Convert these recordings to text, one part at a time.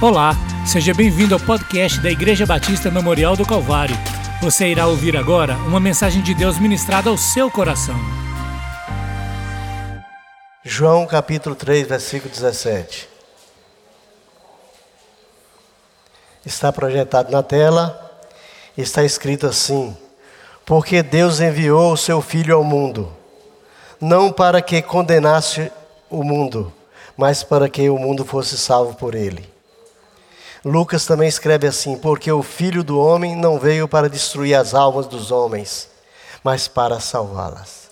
Olá, seja bem-vindo ao podcast da Igreja Batista Memorial do Calvário. Você irá ouvir agora uma mensagem de Deus ministrada ao seu coração. João capítulo 3, versículo 17. Está projetado na tela, está escrito assim: Porque Deus enviou o seu Filho ao mundo, não para que condenasse o mundo, mas para que o mundo fosse salvo por ele. Lucas também escreve assim: Porque o filho do homem não veio para destruir as almas dos homens, mas para salvá-las.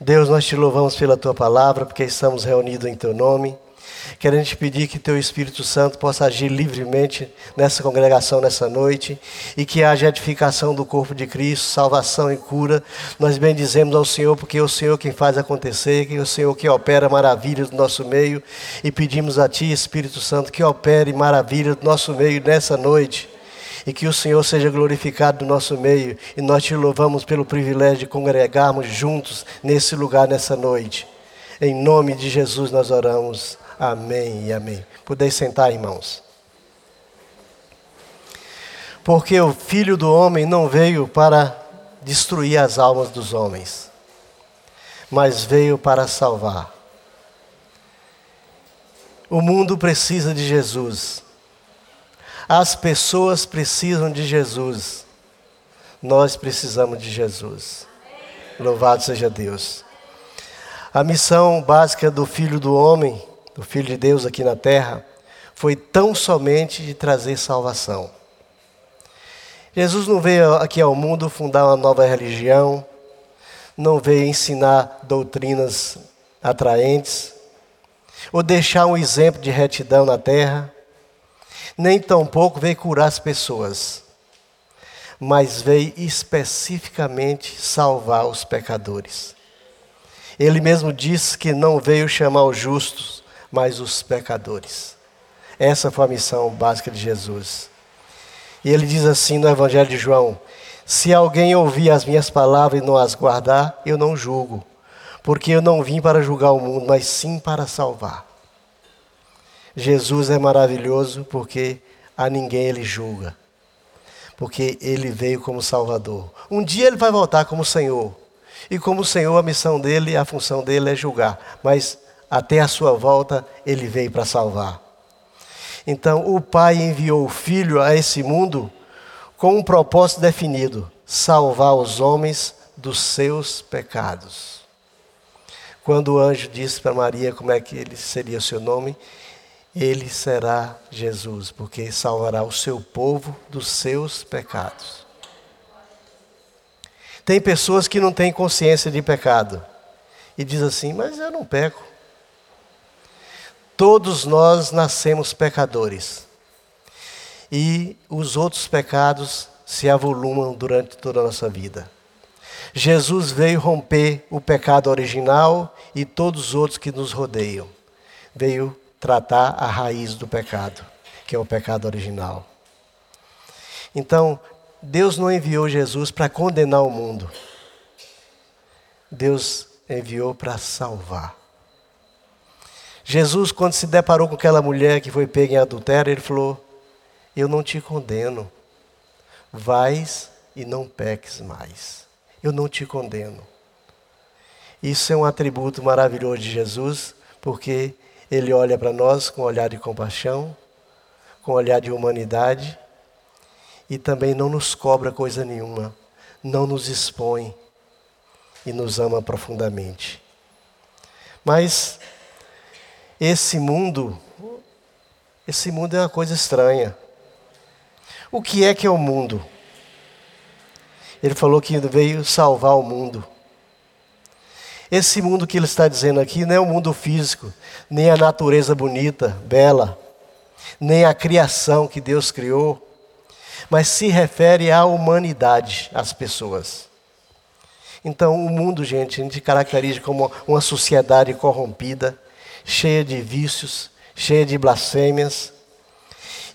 Deus, nós te louvamos pela tua palavra, porque estamos reunidos em teu nome. Querendo te pedir que teu Espírito Santo possa agir livremente nessa congregação nessa noite e que haja edificação do corpo de Cristo, salvação e cura. Nós bendizemos ao Senhor porque é o Senhor quem faz acontecer, que é o Senhor que opera maravilhas do nosso meio e pedimos a ti, Espírito Santo, que opere maravilhas do nosso meio nessa noite e que o Senhor seja glorificado no nosso meio. E nós te louvamos pelo privilégio de congregarmos juntos nesse lugar nessa noite. Em nome de Jesus nós oramos. Amém e amém. Podeis sentar, irmãos. Porque o Filho do Homem não veio para destruir as almas dos homens, mas veio para salvar. O mundo precisa de Jesus. As pessoas precisam de Jesus. Nós precisamos de Jesus. Louvado seja Deus. A missão básica do Filho do Homem do Filho de Deus aqui na terra foi tão somente de trazer salvação. Jesus não veio aqui ao mundo fundar uma nova religião, não veio ensinar doutrinas atraentes, ou deixar um exemplo de retidão na terra, nem tampouco veio curar as pessoas, mas veio especificamente salvar os pecadores. Ele mesmo disse que não veio chamar os justos, mas os pecadores. Essa foi a missão básica de Jesus. E ele diz assim no Evangelho de João: Se alguém ouvir as minhas palavras e não as guardar, eu não julgo, porque eu não vim para julgar o mundo, mas sim para salvar. Jesus é maravilhoso porque a ninguém ele julga, porque ele veio como Salvador. Um dia ele vai voltar como Senhor, e como Senhor, a missão dele, a função dele é julgar, mas até a sua volta, ele veio para salvar. Então, o Pai enviou o Filho a esse mundo com um propósito definido: salvar os homens dos seus pecados. Quando o anjo disse para Maria como é que ele seria o seu nome, ele será Jesus, porque salvará o seu povo dos seus pecados. Tem pessoas que não têm consciência de pecado e diz assim: "Mas eu não peco". Todos nós nascemos pecadores. E os outros pecados se avolumam durante toda a nossa vida. Jesus veio romper o pecado original e todos os outros que nos rodeiam. Veio tratar a raiz do pecado, que é o pecado original. Então, Deus não enviou Jesus para condenar o mundo. Deus enviou para salvar. Jesus, quando se deparou com aquela mulher que foi pega em adultério, ele falou: Eu não te condeno. Vais e não peques mais. Eu não te condeno. Isso é um atributo maravilhoso de Jesus, porque ele olha para nós com um olhar de compaixão, com um olhar de humanidade e também não nos cobra coisa nenhuma, não nos expõe e nos ama profundamente. Mas esse mundo, esse mundo é uma coisa estranha. O que é que é o mundo? Ele falou que veio salvar o mundo. Esse mundo que ele está dizendo aqui não é o mundo físico, nem a natureza bonita, bela, nem a criação que Deus criou, mas se refere à humanidade, às pessoas. Então, o mundo, gente, a gente caracteriza como uma sociedade corrompida, cheia de vícios, cheia de blasfêmias,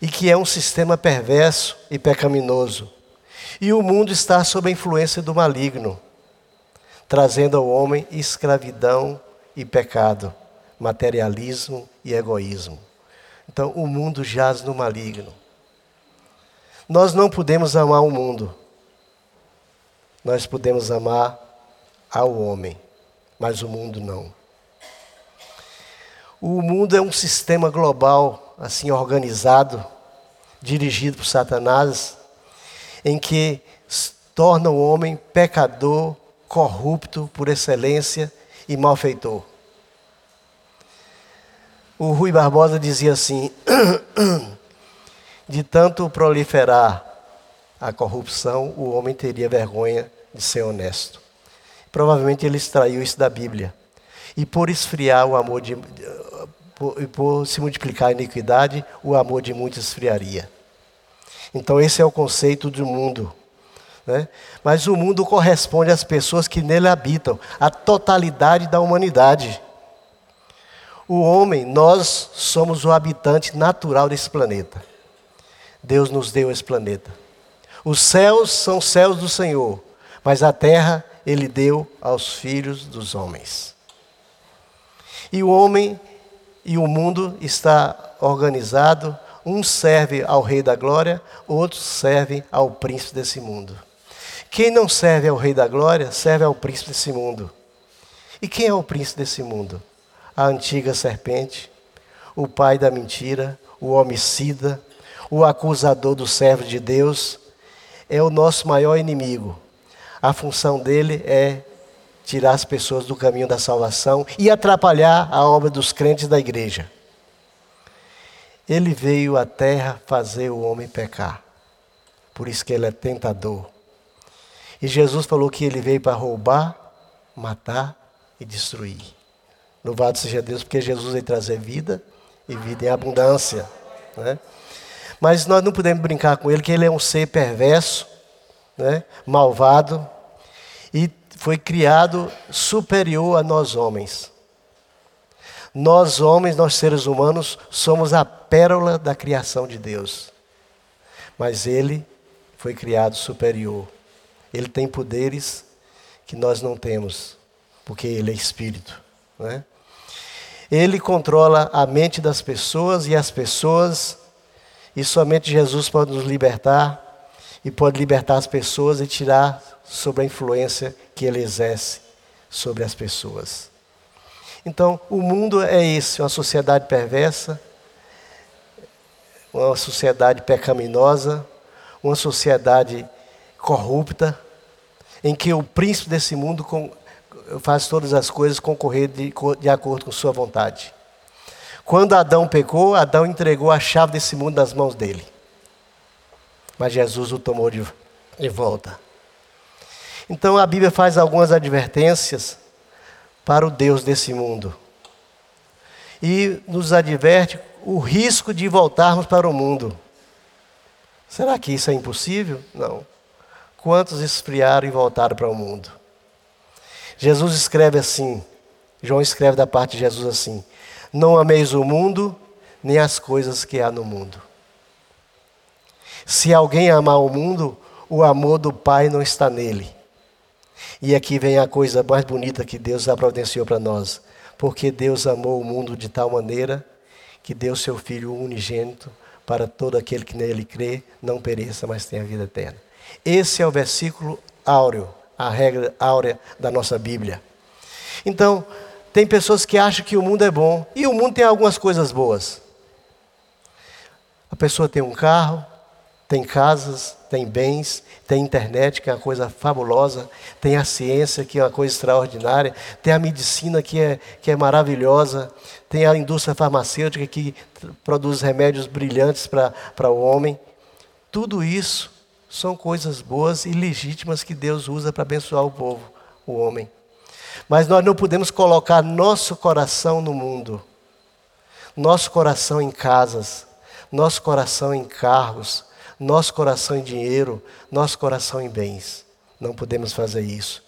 e que é um sistema perverso e pecaminoso. E o mundo está sob a influência do maligno, trazendo ao homem escravidão e pecado, materialismo e egoísmo. Então, o mundo jaz no maligno. Nós não podemos amar o mundo. Nós podemos amar ao homem, mas o mundo não. O mundo é um sistema global, assim organizado, dirigido por Satanás, em que torna o homem pecador, corrupto por excelência e malfeitor. O Rui Barbosa dizia assim: de tanto proliferar a corrupção, o homem teria vergonha de ser honesto. Provavelmente ele extraiu isso da Bíblia. E por esfriar o amor de. Por, por se multiplicar a iniquidade, o amor de muitos esfriaria. Então, esse é o conceito do mundo. Né? Mas o mundo corresponde às pessoas que nele habitam, a totalidade da humanidade. O homem, nós somos o habitante natural desse planeta. Deus nos deu esse planeta. Os céus são céus do Senhor, mas a terra ele deu aos filhos dos homens. E o homem e o mundo está organizado, um serve ao rei da glória, outros servem ao príncipe desse mundo. Quem não serve ao rei da glória, serve ao príncipe desse mundo. E quem é o príncipe desse mundo? A antiga serpente, o pai da mentira, o homicida, o acusador do servo de Deus, é o nosso maior inimigo. A função dele é tirar as pessoas do caminho da salvação e atrapalhar a obra dos crentes da igreja. Ele veio à terra fazer o homem pecar. Por isso que ele é tentador. E Jesus falou que ele veio para roubar, matar e destruir. Louvado seja Deus, porque Jesus veio trazer vida e vida em abundância. Né? Mas nós não podemos brincar com ele, que ele é um ser perverso, né? malvado, e foi criado superior a nós homens. Nós homens, nós seres humanos, somos a pérola da criação de Deus. Mas ele foi criado superior. Ele tem poderes que nós não temos, porque ele é espírito. Né? Ele controla a mente das pessoas e as pessoas e somente Jesus pode nos libertar e pode libertar as pessoas e tirar sobre a influência que ele exerce sobre as pessoas. Então, o mundo é esse, uma sociedade perversa, uma sociedade pecaminosa, uma sociedade corrupta, em que o príncipe desse mundo faz todas as coisas concorrer de, de acordo com sua vontade. Quando Adão pecou, Adão entregou a chave desse mundo nas mãos dele. Mas Jesus o tomou de, de volta. Então a Bíblia faz algumas advertências para o Deus desse mundo. E nos adverte o risco de voltarmos para o mundo. Será que isso é impossível? Não. Quantos esfriaram e voltaram para o mundo? Jesus escreve assim, João escreve da parte de Jesus assim: não ameis o mundo, nem as coisas que há no mundo. Se alguém amar o mundo, o amor do Pai não está nele. E aqui vem a coisa mais bonita que Deus já providenciou para nós. Porque Deus amou o mundo de tal maneira que deu seu Filho unigênito para todo aquele que nele crê, não pereça, mas tenha vida eterna. Esse é o versículo áureo, a regra áurea da nossa Bíblia. Então, tem pessoas que acham que o mundo é bom e o mundo tem algumas coisas boas. A pessoa tem um carro, tem casas, tem bens, tem internet, que é uma coisa fabulosa, tem a ciência, que é uma coisa extraordinária, tem a medicina, que é, que é maravilhosa, tem a indústria farmacêutica, que produz remédios brilhantes para o homem. Tudo isso são coisas boas e legítimas que Deus usa para abençoar o povo, o homem. Mas nós não podemos colocar nosso coração no mundo, nosso coração em casas, nosso coração em carros, nosso coração em dinheiro, nosso coração em bens. Não podemos fazer isso,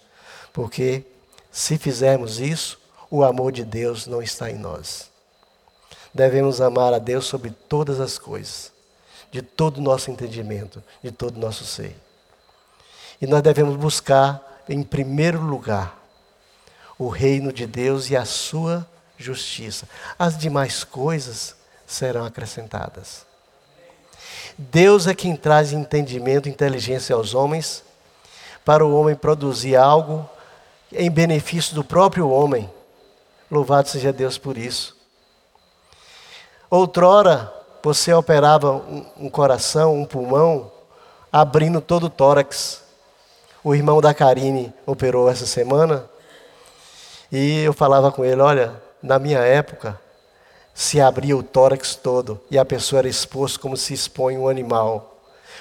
porque se fizermos isso, o amor de Deus não está em nós. Devemos amar a Deus sobre todas as coisas, de todo o nosso entendimento, de todo o nosso ser. E nós devemos buscar, em primeiro lugar, o reino de Deus e a sua justiça. As demais coisas serão acrescentadas. Deus é quem traz entendimento e inteligência aos homens, para o homem produzir algo em benefício do próprio homem. Louvado seja Deus por isso. Outrora, você operava um, coração, um pulmão, abrindo todo o tórax. O irmão da Karine operou essa semana e eu falava com ele: olha, na minha época, se abria o tórax todo e a pessoa era exposta como se expõe um animal.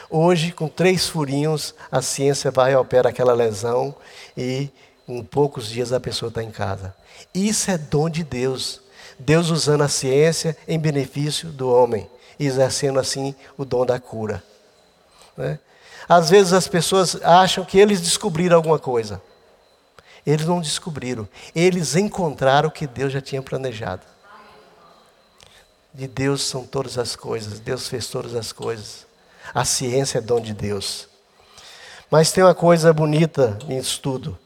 Hoje, com três furinhos, a ciência vai e opera aquela lesão e em poucos dias a pessoa está em casa. Isso é dom de Deus. Deus usando a ciência em benefício do homem, exercendo assim o dom da cura. Né? Às vezes as pessoas acham que eles descobriram alguma coisa. Eles não descobriram, eles encontraram o que Deus já tinha planejado. De Deus são todas as coisas, Deus fez todas as coisas. A ciência é dom de Deus. Mas tem uma coisa bonita nisso tudo.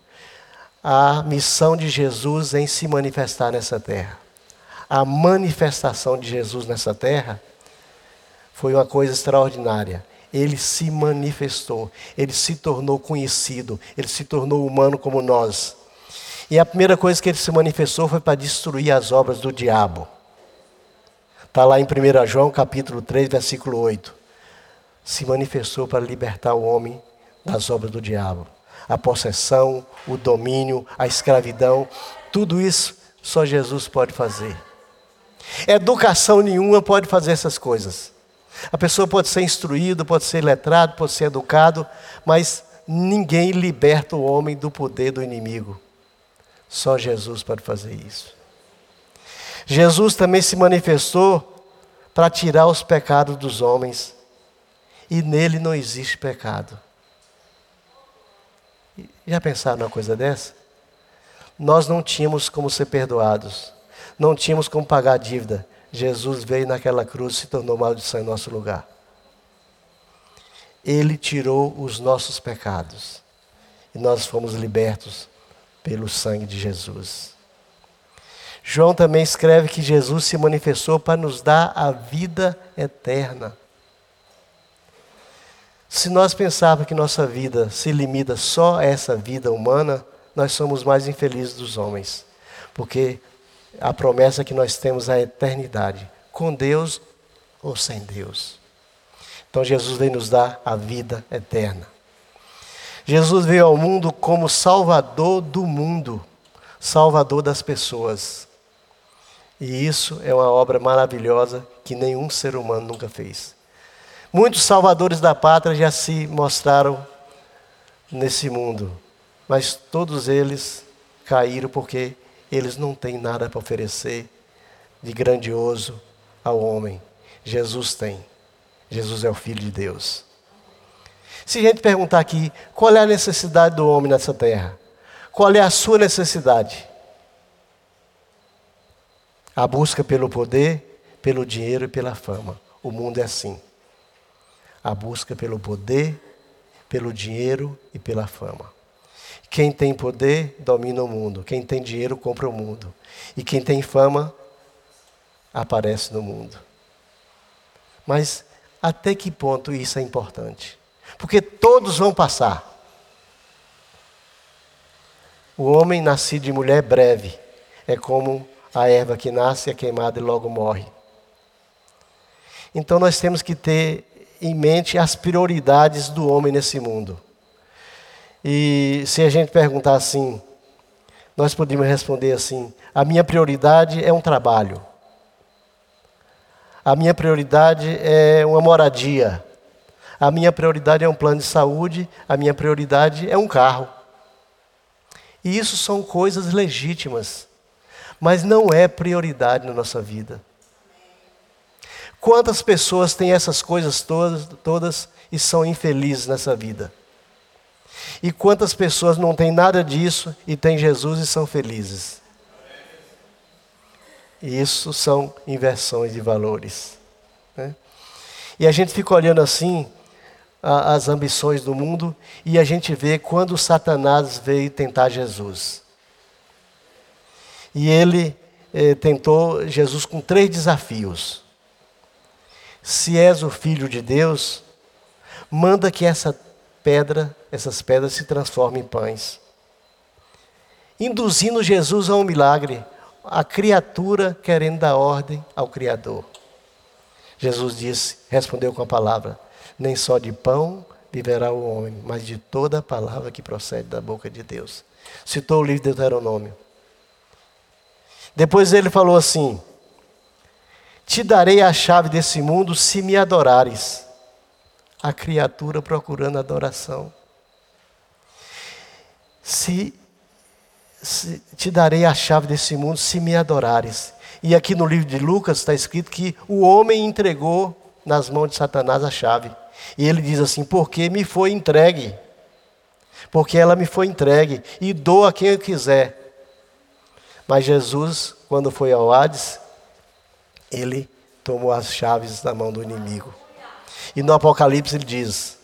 A missão de Jesus em se manifestar nessa terra. A manifestação de Jesus nessa terra foi uma coisa extraordinária. Ele se manifestou, ele se tornou conhecido, ele se tornou humano como nós. E a primeira coisa que ele se manifestou foi para destruir as obras do diabo. Está lá em 1 João capítulo 3, versículo 8. Se manifestou para libertar o homem das obras do diabo. A possessão, o domínio, a escravidão, tudo isso só Jesus pode fazer. Educação nenhuma pode fazer essas coisas. A pessoa pode ser instruída, pode ser letrado, pode ser educado, mas ninguém liberta o homem do poder do inimigo. Só Jesus pode fazer isso. Jesus também se manifestou para tirar os pecados dos homens. E nele não existe pecado. Já pensaram numa coisa dessa? Nós não tínhamos como ser perdoados. Não tínhamos como pagar a dívida. Jesus veio naquela cruz e se tornou maldição em nosso lugar. Ele tirou os nossos pecados. E nós fomos libertos pelo sangue de Jesus. João também escreve que Jesus se manifestou para nos dar a vida eterna. Se nós pensarmos que nossa vida se limita só a essa vida humana, nós somos mais infelizes dos homens. Porque a promessa que nós temos é a eternidade, com Deus ou sem Deus. Então Jesus veio nos dar a vida eterna. Jesus veio ao mundo como Salvador do mundo, Salvador das pessoas. E isso é uma obra maravilhosa que nenhum ser humano nunca fez. Muitos salvadores da pátria já se mostraram nesse mundo, mas todos eles caíram porque eles não têm nada para oferecer de grandioso ao homem. Jesus tem. Jesus é o Filho de Deus. Se a gente perguntar aqui, qual é a necessidade do homem nessa terra? Qual é a sua necessidade? A busca pelo poder, pelo dinheiro e pela fama. O mundo é assim. A busca pelo poder, pelo dinheiro e pela fama. Quem tem poder domina o mundo. Quem tem dinheiro compra o mundo. E quem tem fama aparece no mundo. Mas até que ponto isso é importante? Porque todos vão passar. O homem nascido de mulher breve é como a erva que nasce é queimada e logo morre. Então nós temos que ter em mente as prioridades do homem nesse mundo. E se a gente perguntar assim, nós podemos responder assim: a minha prioridade é um trabalho. A minha prioridade é uma moradia. A minha prioridade é um plano de saúde. A minha prioridade é um carro. E isso são coisas legítimas mas não é prioridade na nossa vida. Quantas pessoas têm essas coisas todas, todas e são infelizes nessa vida? E quantas pessoas não têm nada disso e têm Jesus e são felizes? E isso são inversões de valores. Né? E a gente fica olhando assim a, as ambições do mundo e a gente vê quando Satanás veio tentar Jesus. E ele eh, tentou Jesus com três desafios. se és o filho de Deus, manda que essa pedra, essas pedras se transformem em pães. Induzindo Jesus a um milagre, a criatura querendo dar ordem ao Criador. Jesus disse, respondeu com a palavra: Nem só de pão viverá o homem, mas de toda a palavra que procede da boca de Deus. Citou o livro de Deuteronômio. Depois ele falou assim: Te darei a chave desse mundo se me adorares. A criatura procurando adoração. Se, se, te darei a chave desse mundo se me adorares. E aqui no livro de Lucas está escrito que o homem entregou nas mãos de Satanás a chave. E ele diz assim: Porque me foi entregue. Porque ela me foi entregue. E dou a quem eu quiser. Mas Jesus, quando foi ao Hades, ele tomou as chaves da mão do inimigo. E no Apocalipse ele diz: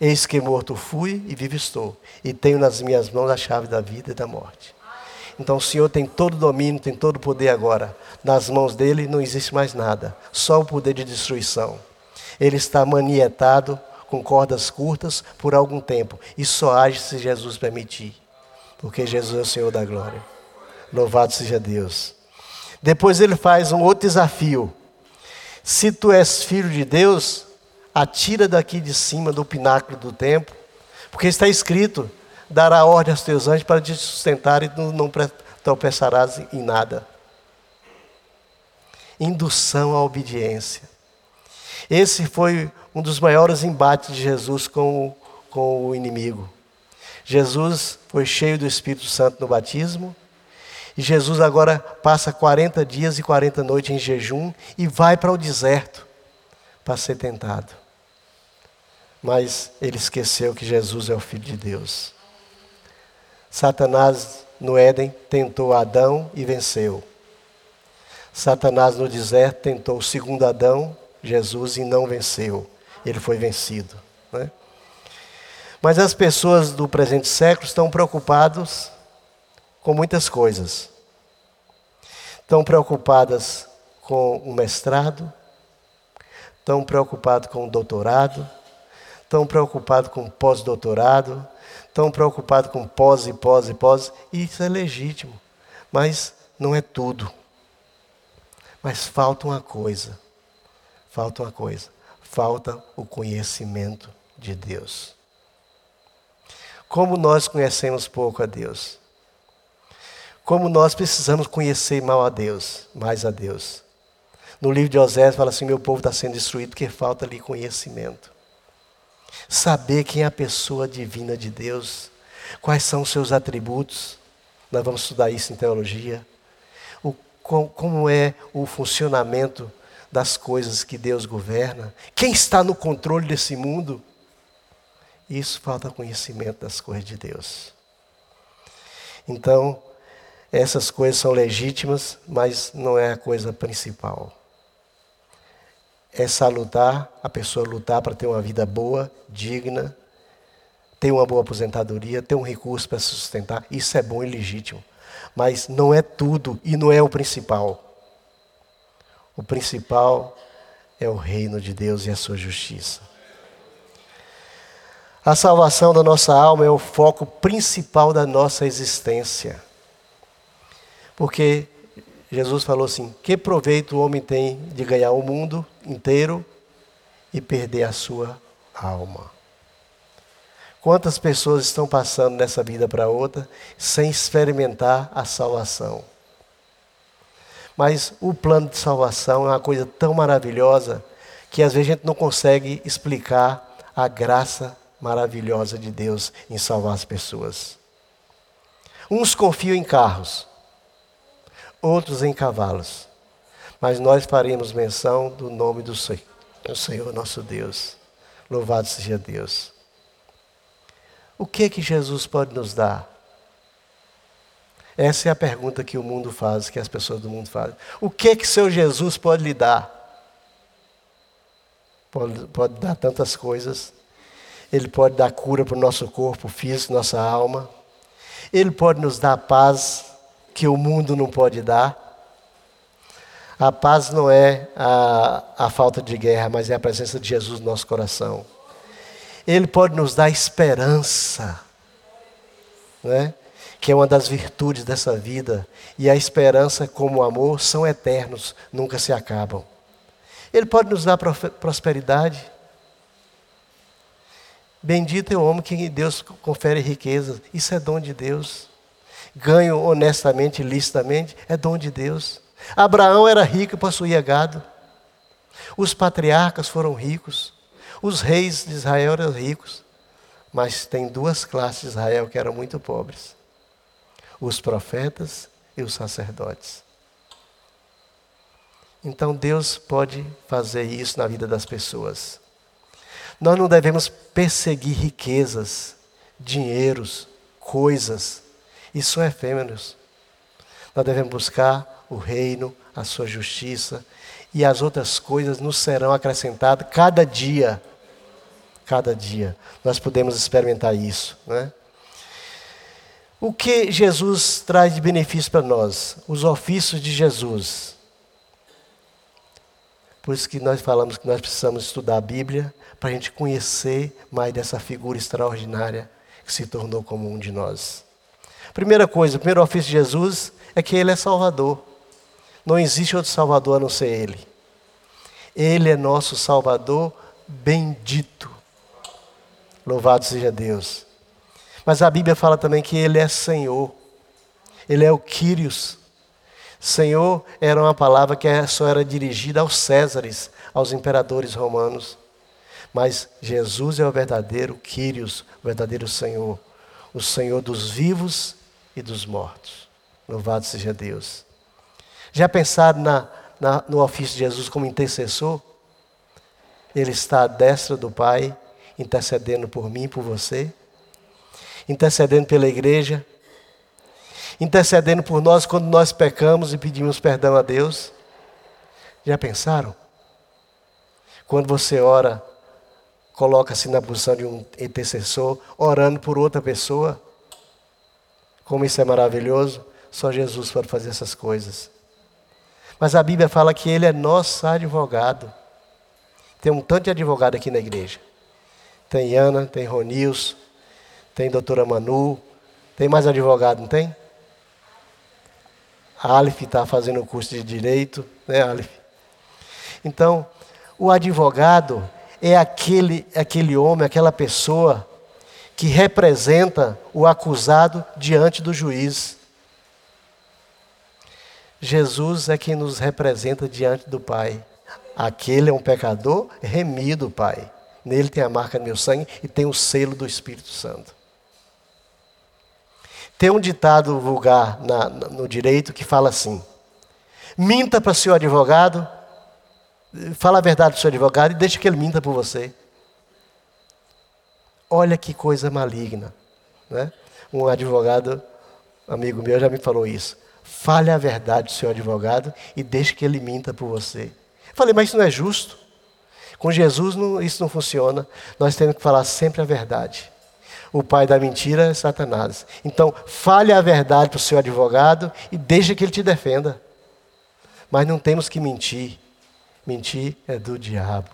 Eis que morto fui e vivo estou, e tenho nas minhas mãos a chave da vida e da morte. Então o Senhor tem todo o domínio, tem todo o poder agora. Nas mãos dele não existe mais nada, só o poder de destruição. Ele está manietado com cordas curtas por algum tempo e só age se Jesus permitir, porque Jesus é o Senhor da glória. Louvado seja Deus. Depois ele faz um outro desafio. Se tu és filho de Deus, atira daqui de cima do pináculo do templo, porque está escrito: dará ordem aos teus anjos para te sustentar e não, não tropeçarás em nada. Indução à obediência. Esse foi um dos maiores embates de Jesus com, com o inimigo. Jesus foi cheio do Espírito Santo no batismo, e Jesus agora passa 40 dias e 40 noites em jejum e vai para o deserto para ser tentado. Mas ele esqueceu que Jesus é o Filho de Deus. Satanás no Éden tentou Adão e venceu. Satanás no deserto tentou o segundo Adão, Jesus, e não venceu. Ele foi vencido. Né? Mas as pessoas do presente século estão preocupadas com muitas coisas. Estão preocupadas com o mestrado, estão preocupados com o doutorado, estão preocupados com o pós-doutorado, estão preocupados com pós e pós e pós, e isso é legítimo, mas não é tudo. Mas falta uma coisa, falta uma coisa, falta o conhecimento de Deus. Como nós conhecemos pouco a Deus? Como nós precisamos conhecer mal a Deus, mais a Deus. No livro de Osés fala assim: meu povo está sendo destruído porque falta ali conhecimento. Saber quem é a pessoa divina de Deus, quais são os seus atributos. Nós vamos estudar isso em teologia. O, como é o funcionamento das coisas que Deus governa. Quem está no controle desse mundo? Isso falta conhecimento das coisas de Deus. Então, essas coisas são legítimas, mas não é a coisa principal. É salutar, a pessoa lutar para ter uma vida boa, digna, ter uma boa aposentadoria, ter um recurso para se sustentar. Isso é bom e legítimo. Mas não é tudo e não é o principal. O principal é o reino de Deus e a sua justiça. A salvação da nossa alma é o foco principal da nossa existência. Porque Jesus falou assim: que proveito o homem tem de ganhar o mundo inteiro e perder a sua alma? Quantas pessoas estão passando nessa vida para outra sem experimentar a salvação? Mas o plano de salvação é uma coisa tão maravilhosa que às vezes a gente não consegue explicar a graça maravilhosa de Deus em salvar as pessoas. Uns confiam em carros, outros em cavalos. Mas nós faremos menção do nome do Senhor, do Senhor nosso Deus. Louvado seja Deus. O que que Jesus pode nos dar? Essa é a pergunta que o mundo faz, que as pessoas do mundo fazem. O que que seu Jesus pode lhe dar? Pode, pode dar tantas coisas. Ele pode dar cura para o nosso corpo físico, nossa alma. Ele pode nos dar paz que o mundo não pode dar. A paz não é a, a falta de guerra, mas é a presença de Jesus no nosso coração. Ele pode nos dar esperança, né? que é uma das virtudes dessa vida. E a esperança, como o amor, são eternos, nunca se acabam. Ele pode nos dar prosperidade. Bendito é o homem que Deus confere riqueza. Isso é dom de Deus. Ganho honestamente, licitamente, é dom de Deus. Abraão era rico e possuía gado. Os patriarcas foram ricos. Os reis de Israel eram ricos. Mas tem duas classes de Israel que eram muito pobres: os profetas e os sacerdotes. Então Deus pode fazer isso na vida das pessoas. Nós não devemos perseguir riquezas, dinheiros, coisas. Isso é efêmeros. Nós devemos buscar o reino, a sua justiça, e as outras coisas nos serão acrescentadas cada dia. Cada dia. Nós podemos experimentar isso. Né? O que Jesus traz de benefício para nós? Os ofícios de Jesus. Por isso que nós falamos que nós precisamos estudar a Bíblia para a gente conhecer mais dessa figura extraordinária que se tornou como um de nós. Primeira coisa, o primeiro ofício de Jesus é que Ele é Salvador. Não existe outro Salvador a não ser Ele. Ele é nosso Salvador bendito. Louvado seja Deus. Mas a Bíblia fala também que Ele é Senhor. Ele é o Quírios. Senhor era uma palavra que só era dirigida aos Césares, aos imperadores romanos. Mas Jesus é o verdadeiro Quírios, o verdadeiro Senhor. O Senhor dos vivos e dos mortos. Louvado seja Deus. Já pensaram na, na, no ofício de Jesus como intercessor? Ele está à destra do Pai, intercedendo por mim, por você, intercedendo pela igreja, intercedendo por nós quando nós pecamos e pedimos perdão a Deus. Já pensaram? Quando você ora, coloca-se na posição de um intercessor, orando por outra pessoa. Como isso é maravilhoso, só Jesus pode fazer essas coisas. Mas a Bíblia fala que ele é nosso advogado. Tem um tanto de advogado aqui na igreja. Tem Ana, tem Ronils, tem doutora Manu, tem mais advogado, não tem? A Aleph está fazendo o curso de Direito, né, Aleph? Então, o advogado é aquele, aquele homem, aquela pessoa que representa o acusado diante do juiz. Jesus é quem nos representa diante do Pai. Aquele é um pecador remido, Pai. Nele tem a marca do meu sangue e tem o selo do Espírito Santo. Tem um ditado vulgar na, no direito que fala assim: minta para seu advogado, fala a verdade para o seu advogado e deixa que ele minta por você. Olha que coisa maligna. Né? Um advogado, amigo meu, já me falou isso. Fale a verdade seu advogado e deixe que ele minta por você. Falei, mas isso não é justo. Com Jesus não, isso não funciona. Nós temos que falar sempre a verdade. O pai da mentira é Satanás. Então, fale a verdade para o seu advogado e deixe que ele te defenda. Mas não temos que mentir. Mentir é do diabo.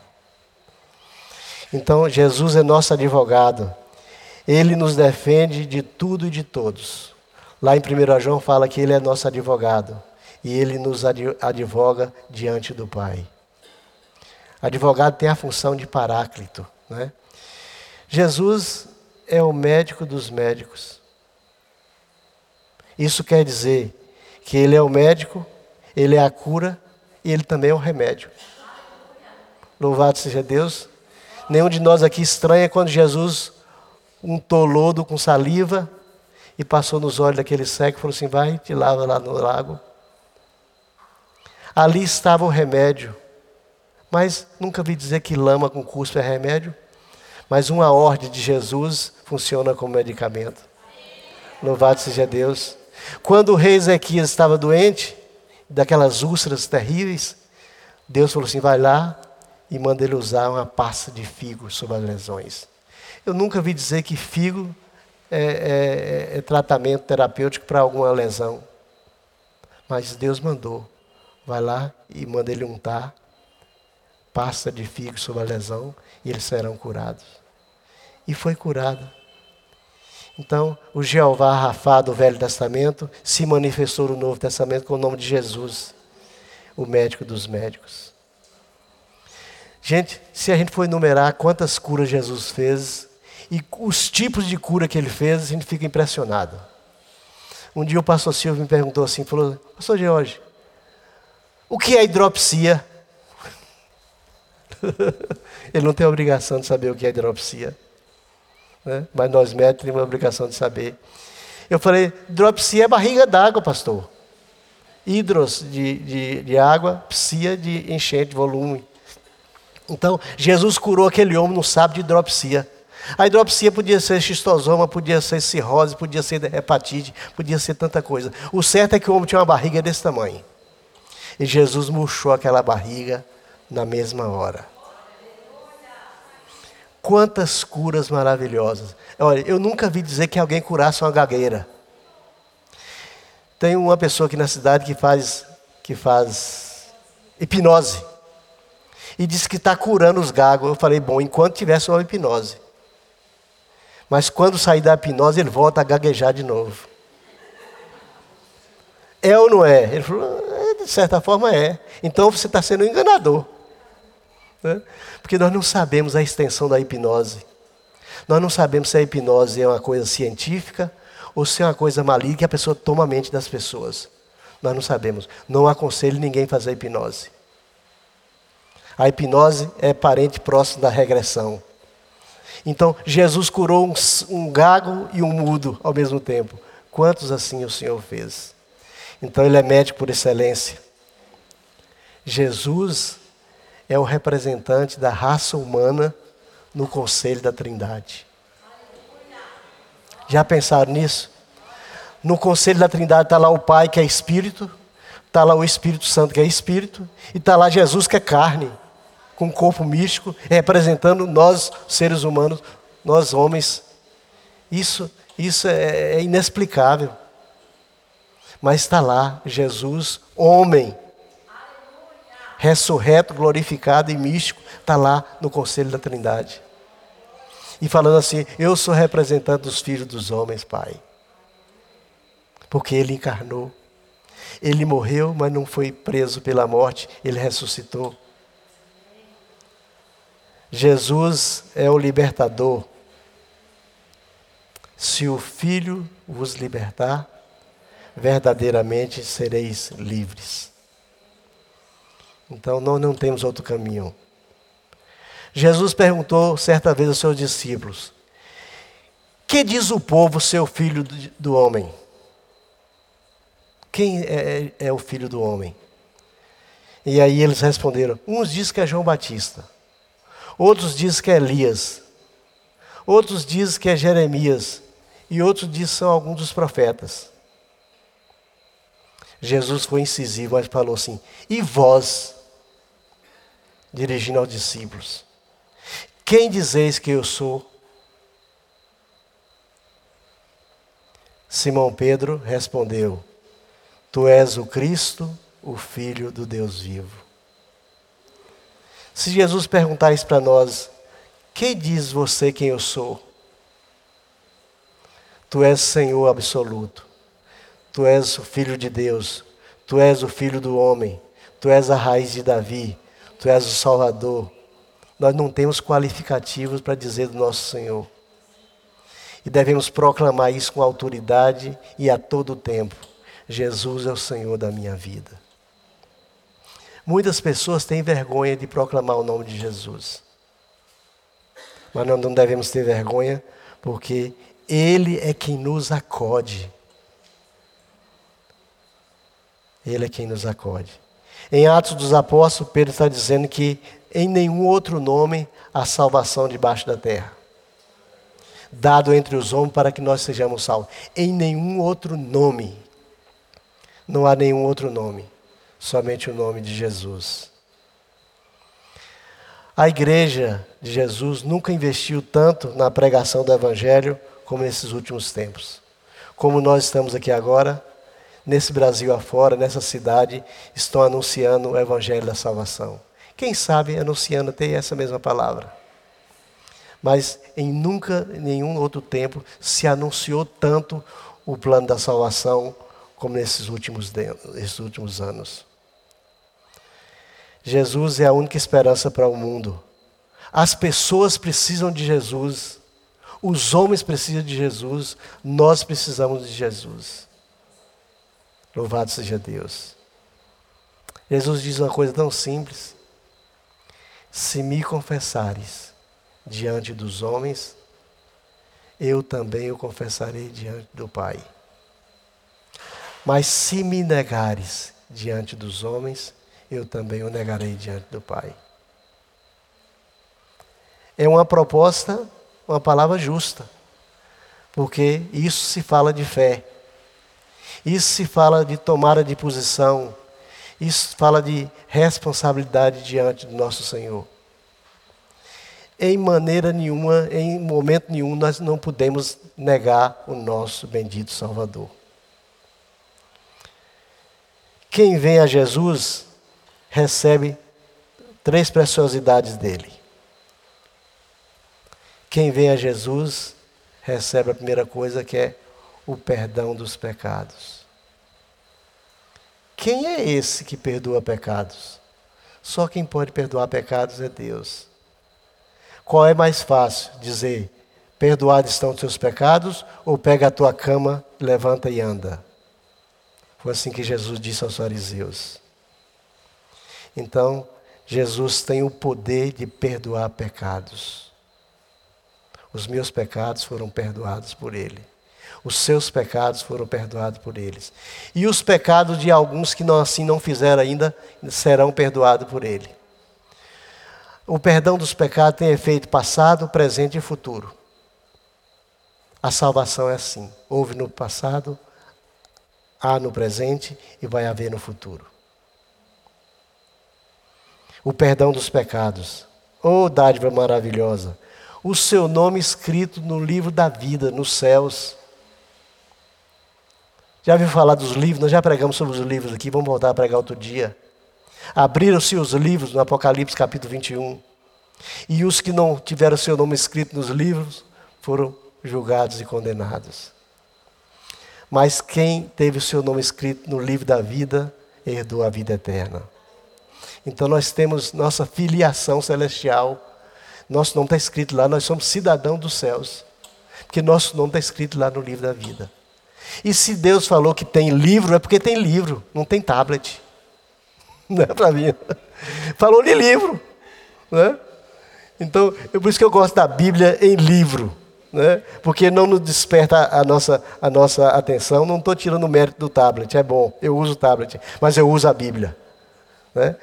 Então, Jesus é nosso advogado. Ele nos defende de tudo e de todos. Lá em 1 João fala que ele é nosso advogado e ele nos advoga diante do Pai. Advogado tem a função de paráclito. Né? Jesus é o médico dos médicos. Isso quer dizer que ele é o médico, ele é a cura e ele também é o remédio. Louvado seja Deus. Nenhum de nós aqui estranha quando Jesus untou lodo com saliva e passou nos olhos daquele cego e falou assim: Vai, te lava lá no lago. Ali estava o remédio. Mas nunca vi dizer que lama com cuspe é remédio. Mas uma ordem de Jesus funciona como medicamento. Louvado seja Deus. Quando o rei Ezequias estava doente, daquelas úlceras terríveis, Deus falou assim: vai lá e manda ele usar uma pasta de figo sobre as lesões. Eu nunca vi dizer que figo é, é, é tratamento terapêutico para alguma lesão. Mas Deus mandou. vai lá e manda ele untar pasta de figo sobre a lesão e eles serão curados. E foi curado. Então, o Jeová Rafá do Velho Testamento se manifestou no Novo Testamento com o nome de Jesus, o médico dos médicos. Gente, se a gente for enumerar quantas curas Jesus fez e os tipos de cura que ele fez, a gente fica impressionado. Um dia o pastor Silvio me perguntou assim, falou, pastor George, o que é hidropsia? ele não tem obrigação de saber o que é hidropsia. Né? Mas nós médicos temos a obrigação de saber. Eu falei, hidropsia é barriga d'água, pastor. Hidros de, de, de água, psia de enchente, volume. Então, Jesus curou aquele homem no sábado de hidropsia. A hidropsia podia ser xistosoma, podia ser cirrose, podia ser hepatite, podia ser tanta coisa. O certo é que o homem tinha uma barriga desse tamanho. E Jesus murchou aquela barriga na mesma hora. Quantas curas maravilhosas. Olha, eu nunca vi dizer que alguém curasse uma gagueira. Tem uma pessoa aqui na cidade que faz, que faz hipnose. E disse que está curando os gagos. Eu falei, bom, enquanto tivesse uma hipnose. Mas quando sair da hipnose, ele volta a gaguejar de novo. É ou não é? Ele falou, é, de certa forma é. Então você está sendo um enganador. Né? Porque nós não sabemos a extensão da hipnose. Nós não sabemos se a hipnose é uma coisa científica ou se é uma coisa maligna que a pessoa toma a mente das pessoas. Nós não sabemos. Não aconselho ninguém a fazer hipnose. A hipnose é parente próximo da regressão. Então, Jesus curou um, um gago e um mudo ao mesmo tempo. Quantos assim o Senhor fez? Então, Ele é médico por excelência. Jesus é o representante da raça humana no conselho da Trindade. Já pensaram nisso? No conselho da Trindade está lá o Pai, que é Espírito, está lá o Espírito Santo, que é Espírito, e está lá Jesus, que é carne com um corpo místico, representando nós, seres humanos, nós homens. Isso, isso é, é inexplicável. Mas está lá, Jesus, homem, ressurreto, glorificado e místico, está lá no conselho da Trindade. E falando assim: Eu sou representante dos filhos dos homens, Pai. Porque Ele encarnou. Ele morreu, mas não foi preso pela morte, ele ressuscitou. Jesus é o libertador. Se o Filho vos libertar, verdadeiramente sereis livres. Então nós não temos outro caminho. Jesus perguntou certa vez aos seus discípulos: Que diz o povo ser o filho do homem? Quem é, é, é o filho do homem? E aí eles responderam: Uns dizem que é João Batista. Outros dizem que é Elias. Outros dizem que é Jeremias. E outros dizem que são alguns dos profetas. Jesus foi incisivo, mas falou assim: E vós, dirigindo aos discípulos, quem dizeis que eu sou? Simão Pedro respondeu: Tu és o Cristo, o Filho do Deus vivo. Se Jesus perguntar isso para nós, quem diz você quem eu sou? Tu és Senhor absoluto. Tu és o Filho de Deus. Tu és o Filho do homem. Tu és a raiz de Davi. Tu és o Salvador. Nós não temos qualificativos para dizer do nosso Senhor. E devemos proclamar isso com autoridade e a todo tempo. Jesus é o Senhor da minha vida. Muitas pessoas têm vergonha de proclamar o nome de Jesus. Mas nós não devemos ter vergonha, porque Ele é quem nos acode. Ele é quem nos acode. Em Atos dos Apóstolos, Pedro está dizendo que em nenhum outro nome há salvação debaixo da terra. Dado entre os homens para que nós sejamos salvos. Em nenhum outro nome. Não há nenhum outro nome somente o nome de Jesus. A igreja de Jesus nunca investiu tanto na pregação do Evangelho como nesses últimos tempos. Como nós estamos aqui agora, nesse Brasil afora, nessa cidade, estão anunciando o Evangelho da salvação. Quem sabe anunciando tem essa mesma palavra. Mas em nunca, nenhum outro tempo, se anunciou tanto o plano da salvação como nesses últimos, nesses últimos anos. Jesus é a única esperança para o mundo. As pessoas precisam de Jesus. Os homens precisam de Jesus. Nós precisamos de Jesus. Louvado seja Deus. Jesus diz uma coisa tão simples: Se me confessares diante dos homens, eu também o confessarei diante do Pai. Mas se me negares diante dos homens, eu também o negarei diante do Pai. É uma proposta, uma palavra justa, porque isso se fala de fé, isso se fala de tomada de posição, isso fala de responsabilidade diante do nosso Senhor. Em maneira nenhuma, em momento nenhum, nós não podemos negar o nosso bendito Salvador. Quem vem a Jesus recebe três preciosidades dele. Quem vem a Jesus recebe a primeira coisa que é o perdão dos pecados. Quem é esse que perdoa pecados? Só quem pode perdoar pecados é Deus. Qual é mais fácil dizer, perdoados estão os teus pecados, ou pega a tua cama, levanta e anda? Foi assim que Jesus disse aos fariseus. Então, Jesus tem o poder de perdoar pecados. Os meus pecados foram perdoados por Ele. Os seus pecados foram perdoados por eles. E os pecados de alguns que não, assim não fizeram ainda serão perdoados por Ele. O perdão dos pecados tem efeito passado, presente e futuro. A salvação é assim: houve no passado, há no presente e vai haver no futuro o perdão dos pecados. Oh, dádiva maravilhosa! O seu nome escrito no livro da vida, nos céus. Já ouviu falar dos livros? Nós já pregamos sobre os livros aqui, vamos voltar a pregar outro dia. Abriram-se os livros no Apocalipse capítulo 21. E os que não tiveram seu nome escrito nos livros foram julgados e condenados. Mas quem teve o seu nome escrito no livro da vida, herdou a vida eterna. Então nós temos nossa filiação celestial. Nosso nome está escrito lá, nós somos cidadãos dos céus. Porque nosso nome está escrito lá no livro da vida. E se Deus falou que tem livro, é porque tem livro, não tem tablet. Não é para mim. Falou de livro. Né? Então, é por isso que eu gosto da Bíblia em livro. Né? Porque não nos desperta a nossa, a nossa atenção. Não estou tirando o mérito do tablet, é bom, eu uso o tablet, mas eu uso a Bíblia. Né?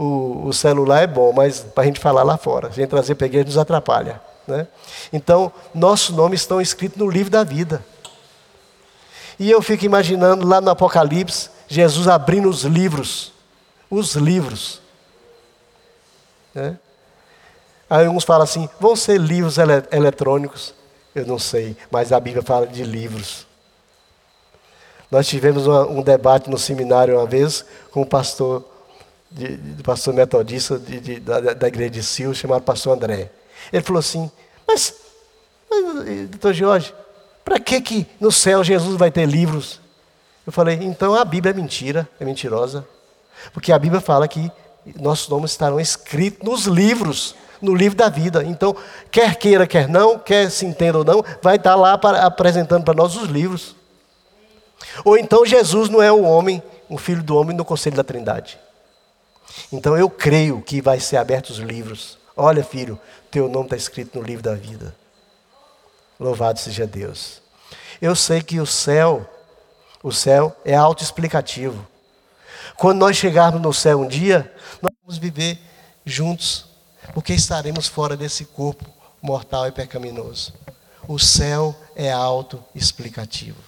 O, o celular é bom, mas para a gente falar lá fora, a gente trazer igreja nos atrapalha. Né? Então, nossos nomes estão escritos no livro da vida. E eu fico imaginando lá no Apocalipse, Jesus abrindo os livros. Os livros. Né? Aí uns falam assim: vão ser livros ele eletrônicos? Eu não sei, mas a Bíblia fala de livros. Nós tivemos uma, um debate no seminário uma vez com o pastor de, de pastor metodista de, de, da, da, igreja de Sil, chamado pastor André. Ele falou assim, mas, mas doutor Jorge, para que que no céu Jesus vai ter livros? Eu falei, então a Bíblia é mentira, é mentirosa. Porque a Bíblia fala que nossos nomes estarão escritos nos livros, no livro da vida. Então, quer queira, quer não, quer se entenda ou não, vai estar lá para, apresentando para nós os livros. Ou então Jesus não é o homem, o filho do homem no conselho da Trindade. Então eu creio que vai ser abertos os livros. Olha, filho, teu nome está escrito no livro da vida. Louvado seja Deus. Eu sei que o céu, o céu é autoexplicativo. Quando nós chegarmos no céu um dia, nós vamos viver juntos, porque estaremos fora desse corpo mortal e pecaminoso. O céu é autoexplicativo.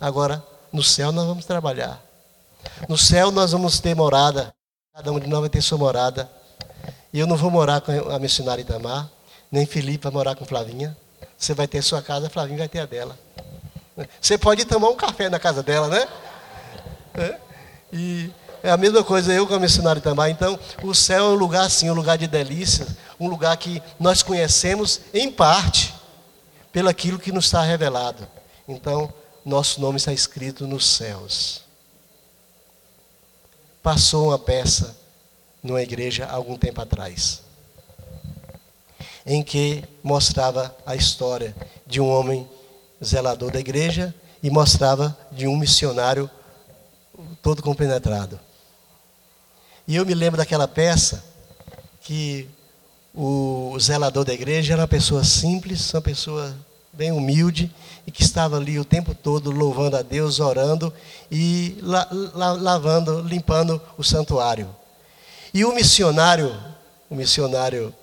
Agora, no céu nós vamos trabalhar. No céu nós vamos ter morada. Cada um de nós vai ter sua morada. E eu não vou morar com a missionária Itamar, nem Felipe vai morar com Flavinha. Você vai ter sua casa, Flavinha vai ter a dela. Você pode tomar um café na casa dela, né? É? E é a mesma coisa eu como missionário também. Então, o céu é um lugar assim, um lugar de delícia, um lugar que nós conhecemos em parte pelo aquilo que nos está revelado. Então, nosso nome está escrito nos céus. Passou uma peça numa igreja algum tempo atrás, em que mostrava a história de um homem zelador da igreja e mostrava de um missionário todo compenetrado. E eu me lembro daquela peça que o zelador da igreja era uma pessoa simples, uma pessoa bem humilde e que estava ali o tempo todo louvando a Deus, orando e la, la, lavando, limpando o santuário. E o missionário, o missionário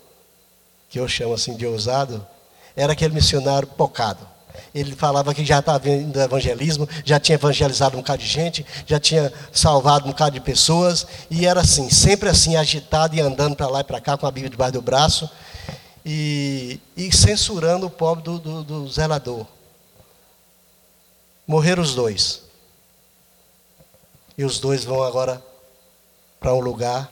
que eu chamo assim de ousado, era aquele missionário pocado. Ele falava que já estava vindo evangelismo, já tinha evangelizado um bocado de gente, já tinha salvado um bocado de pessoas, e era assim, sempre assim, agitado e andando para lá e para cá com a Bíblia debaixo do braço, e, e censurando o pobre do, do, do zelador. Morreram os dois. E os dois vão agora para um lugar.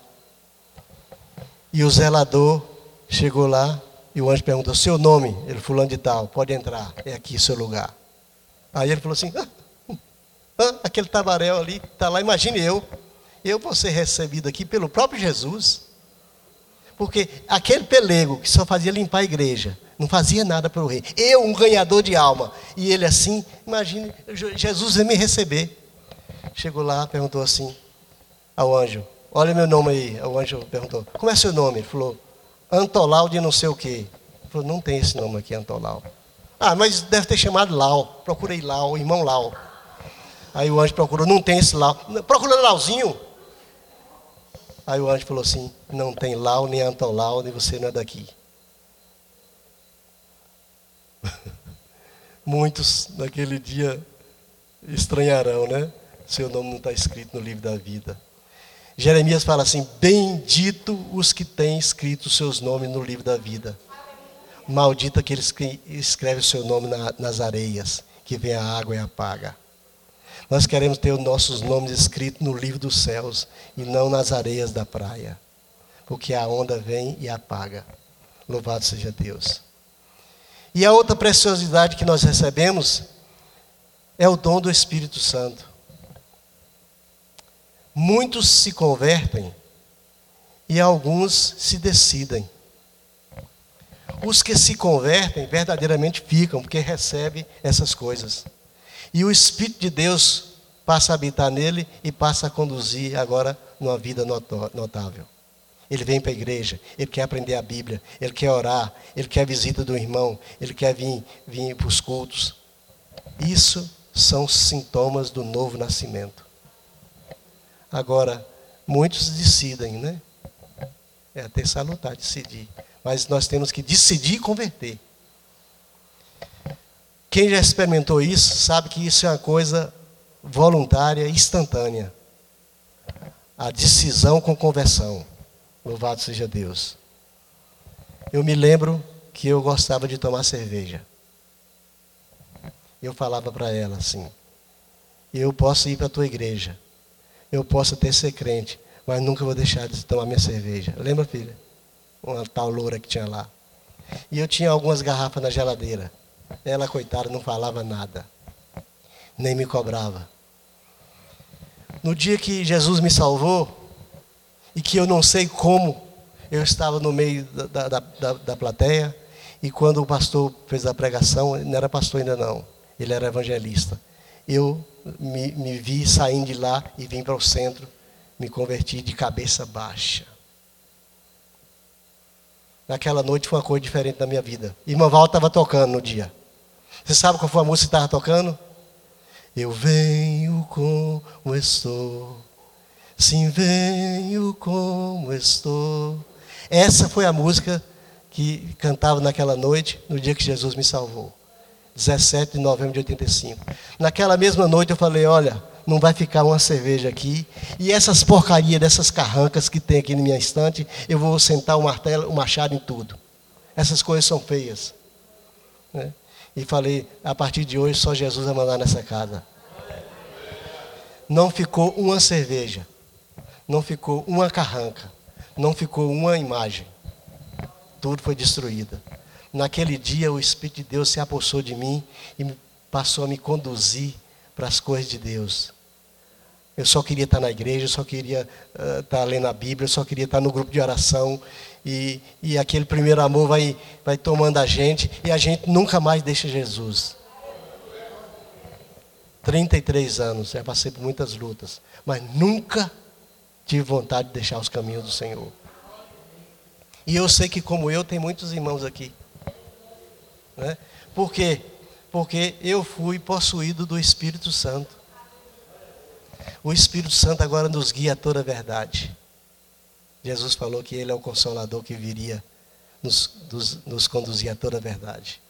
E o zelador chegou lá e o anjo perguntou: Seu nome? Ele, Fulano de Tal, pode entrar, é aqui seu lugar. Aí ele falou assim: ah, ah, aquele tabaréu ali, está lá, imagine eu, eu vou ser recebido aqui pelo próprio Jesus. Porque aquele pelego que só fazia limpar a igreja, não fazia nada para o rei. Eu, um ganhador de alma. E ele assim, imagine, Jesus veio me receber. Chegou lá, perguntou assim ao anjo: Olha meu nome aí. O anjo perguntou: Como é seu nome? Ele falou: Antolau de não sei o quê. Ele falou, não tem esse nome aqui, Antolau. Ah, mas deve ter chamado Lau. Procurei Lau, irmão Lau. Aí o anjo procurou, não tem esse Lau. Procura Lauzinho. Aí o anjo falou assim, não tem Lau, nem Antolau, nem você não é daqui. Muitos naquele dia estranharão, né? Seu nome não está escrito no livro da vida. Jeremias fala assim: Bendito os que têm escrito seus nomes no livro da vida. Maldito aqueles que escrevem o seu nome na, nas areias, que vem a água e apaga. Nós queremos ter os nossos nomes escritos no livro dos céus e não nas areias da praia, porque a onda vem e apaga. Louvado seja Deus. E a outra preciosidade que nós recebemos é o dom do Espírito Santo. Muitos se convertem e alguns se decidem. Os que se convertem verdadeiramente ficam, porque recebem essas coisas. E o Espírito de Deus passa a habitar nele e passa a conduzir agora numa vida notável. Ele vem para a igreja, ele quer aprender a Bíblia, ele quer orar, ele quer a visita do irmão, ele quer vir, vir para os cultos. Isso são sintomas do novo nascimento. Agora, muitos decidem, né? É até salutar decidir. Mas nós temos que decidir e converter. Quem já experimentou isso sabe que isso é uma coisa voluntária, instantânea. A decisão com conversão. Louvado seja Deus. Eu me lembro que eu gostava de tomar cerveja. Eu falava para ela assim: Eu posso ir para a tua igreja, eu posso até ser crente, mas nunca vou deixar de tomar minha cerveja. Lembra, filha? Uma tal loura que tinha lá. E eu tinha algumas garrafas na geladeira. Ela, coitada, não falava nada. Nem me cobrava. No dia que Jesus me salvou, e que eu não sei como, eu estava no meio da, da, da, da plateia, e quando o pastor fez a pregação, não era pastor ainda não, ele era evangelista. Eu me, me vi saindo de lá e vim para o centro, me converti de cabeça baixa. Naquela noite foi uma coisa diferente na minha vida. Irmã Val estava tocando no dia. Você sabe qual foi a música que estava tocando? Eu venho como estou. Sim, venho como estou. Essa foi a música que cantava naquela noite, no dia que Jesus me salvou. 17 de novembro de 85. Naquela mesma noite eu falei: olha, não vai ficar uma cerveja aqui. E essas porcarias dessas carrancas que tem aqui na minha estante, eu vou sentar o martelo, o machado em tudo. Essas coisas são feias. Né? E falei: a partir de hoje só Jesus vai mandar nessa casa. Não ficou uma cerveja, não ficou uma carranca, não ficou uma imagem. Tudo foi destruído. Naquele dia o Espírito de Deus se apossou de mim e passou a me conduzir para as coisas de Deus. Eu só queria estar na igreja, eu só queria uh, estar lendo a Bíblia, eu só queria estar no grupo de oração. E, e aquele primeiro amor vai, vai tomando a gente e a gente nunca mais deixa Jesus. 33 anos, já passei por muitas lutas, mas nunca tive vontade de deixar os caminhos do Senhor. E eu sei que, como eu, tem muitos irmãos aqui. Né? Por quê? Porque eu fui possuído do Espírito Santo. O Espírito Santo agora nos guia a toda a verdade. Jesus falou que Ele é o consolador que viria nos, nos, nos conduzir a toda a verdade.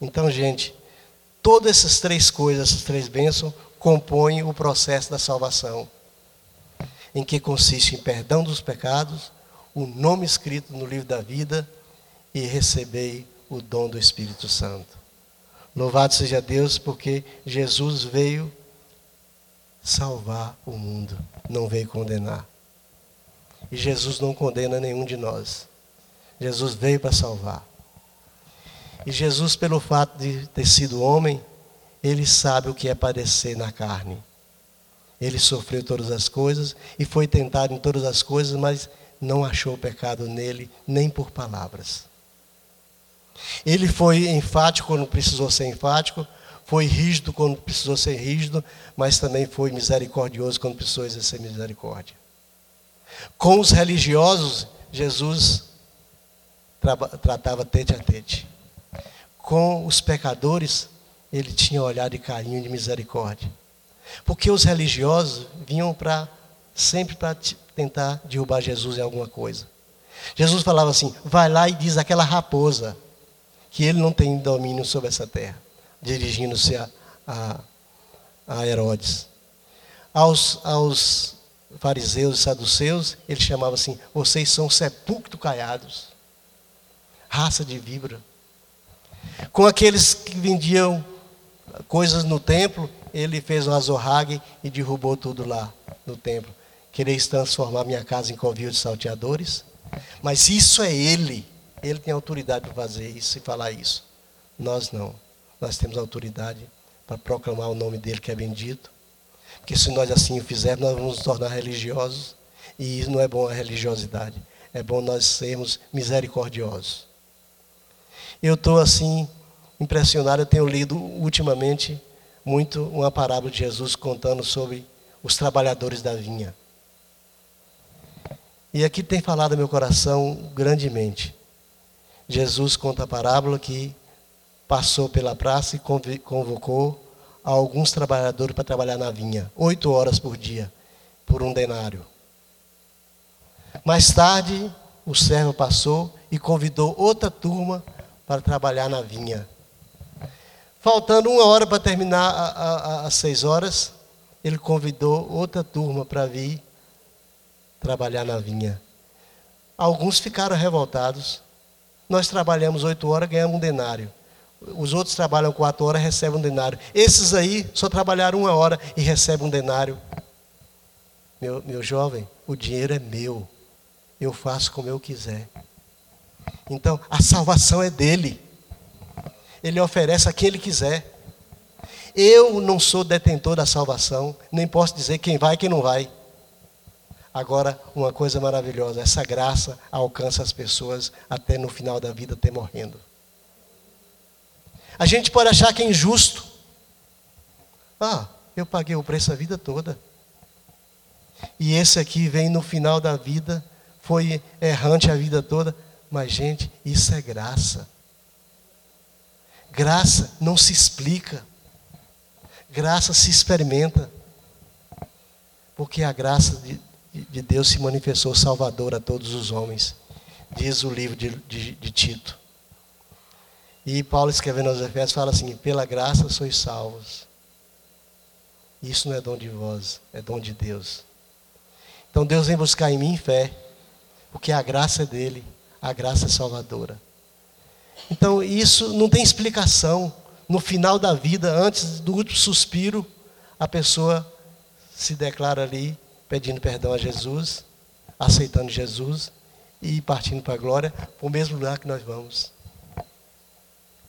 Então, gente, todas essas três coisas, essas três bênçãos, compõem o processo da salvação, em que consiste em perdão dos pecados, o nome escrito no livro da vida e receber o dom do Espírito Santo. Louvado seja Deus, porque Jesus veio salvar o mundo, não veio condenar. E Jesus não condena nenhum de nós. Jesus veio para salvar. E Jesus, pelo fato de ter sido homem, ele sabe o que é padecer na carne. Ele sofreu todas as coisas e foi tentado em todas as coisas, mas não achou pecado nele, nem por palavras. Ele foi enfático quando precisou ser enfático, foi rígido quando precisou ser rígido, mas também foi misericordioso quando precisou exercer misericórdia. Com os religiosos, Jesus tra tratava tete a tete. Com os pecadores, ele tinha olhar de carinho e de misericórdia. Porque os religiosos vinham para sempre para tentar derrubar Jesus em alguma coisa. Jesus falava assim: vai lá e diz àquela raposa que ele não tem domínio sobre essa terra dirigindo-se a, a, a, Herodes. Aos, aos fariseus e saduceus, ele chamava assim: vocês são sepulcro caiados, raça de víbora. Com aqueles que vendiam coisas no templo, ele fez um azorrague e derrubou tudo lá no templo. Quereis transformar minha casa em covil de salteadores? Mas isso é ele. Ele tem autoridade para fazer isso e falar isso. Nós não nós temos autoridade para proclamar o nome dele que é bendito. Porque se nós assim o fizermos, nós vamos nos tornar religiosos. E isso não é bom a religiosidade. É bom nós sermos misericordiosos. Eu estou assim, impressionado. Eu tenho lido ultimamente muito uma parábola de Jesus contando sobre os trabalhadores da vinha. E aqui tem falado meu coração grandemente. Jesus conta a parábola que passou pela praça e convocou alguns trabalhadores para trabalhar na vinha, oito horas por dia, por um denário. Mais tarde, o servo passou e convidou outra turma para trabalhar na vinha. Faltando uma hora para terminar às seis horas, ele convidou outra turma para vir trabalhar na vinha. Alguns ficaram revoltados. Nós trabalhamos oito horas, ganhamos um denário. Os outros trabalham quatro horas e recebem um denário. Esses aí só trabalharam uma hora e recebem um denário. Meu, meu jovem, o dinheiro é meu. Eu faço como eu quiser. Então, a salvação é dele. Ele oferece a quem ele quiser. Eu não sou detentor da salvação, nem posso dizer quem vai e quem não vai. Agora, uma coisa maravilhosa: essa graça alcança as pessoas até no final da vida, até morrendo. A gente pode achar que é injusto. Ah, eu paguei o preço a vida toda. E esse aqui vem no final da vida, foi errante a vida toda. Mas, gente, isso é graça. Graça não se explica. Graça se experimenta. Porque a graça de, de Deus se manifestou salvador a todos os homens. Diz o livro de, de, de Tito. E Paulo escrevendo aos Efésios fala assim: pela graça sois salvos. Isso não é dom de vós, é dom de Deus. Então Deus vem buscar em mim fé, porque a graça é dele, a graça é salvadora. Então, isso não tem explicação. No final da vida, antes do último suspiro, a pessoa se declara ali pedindo perdão a Jesus, aceitando Jesus e partindo para a glória, para o mesmo lugar que nós vamos.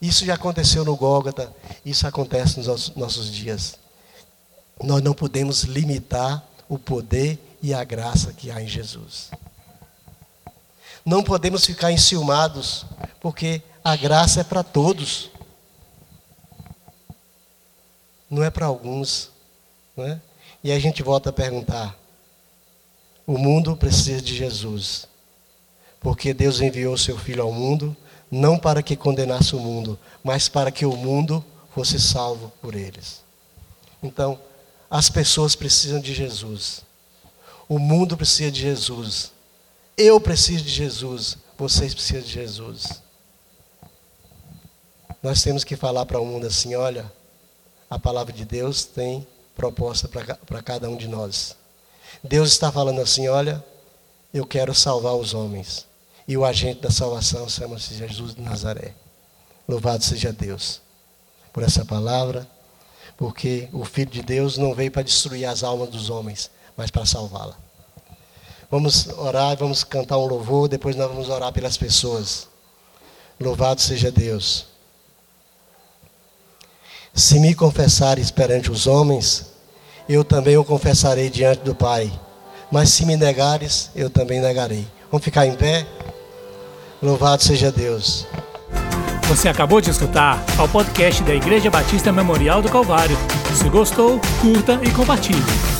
Isso já aconteceu no Gólgota, isso acontece nos nossos dias. Nós não podemos limitar o poder e a graça que há em Jesus. Não podemos ficar enciumados, porque a graça é para todos. Não é para alguns. Não é? E a gente volta a perguntar: o mundo precisa de Jesus. Porque Deus enviou seu Filho ao mundo, não para que condenasse o mundo, mas para que o mundo fosse salvo por eles. Então, as pessoas precisam de Jesus. O mundo precisa de Jesus. Eu preciso de Jesus. Vocês precisam de Jesus. Nós temos que falar para o mundo assim: olha, a palavra de Deus tem proposta para cada um de nós. Deus está falando assim: olha, eu quero salvar os homens. E o agente da salvação chama-se Jesus de Nazaré. Louvado seja Deus por essa palavra, porque o Filho de Deus não veio para destruir as almas dos homens, mas para salvá-la. Vamos orar, vamos cantar um louvor, depois nós vamos orar pelas pessoas. Louvado seja Deus. Se me confessares perante os homens, eu também o confessarei diante do Pai. Mas se me negares, eu também negarei. Vamos ficar em pé? Louvado seja Deus. Você acabou de escutar o podcast da Igreja Batista Memorial do Calvário. Se gostou, curta e compartilhe.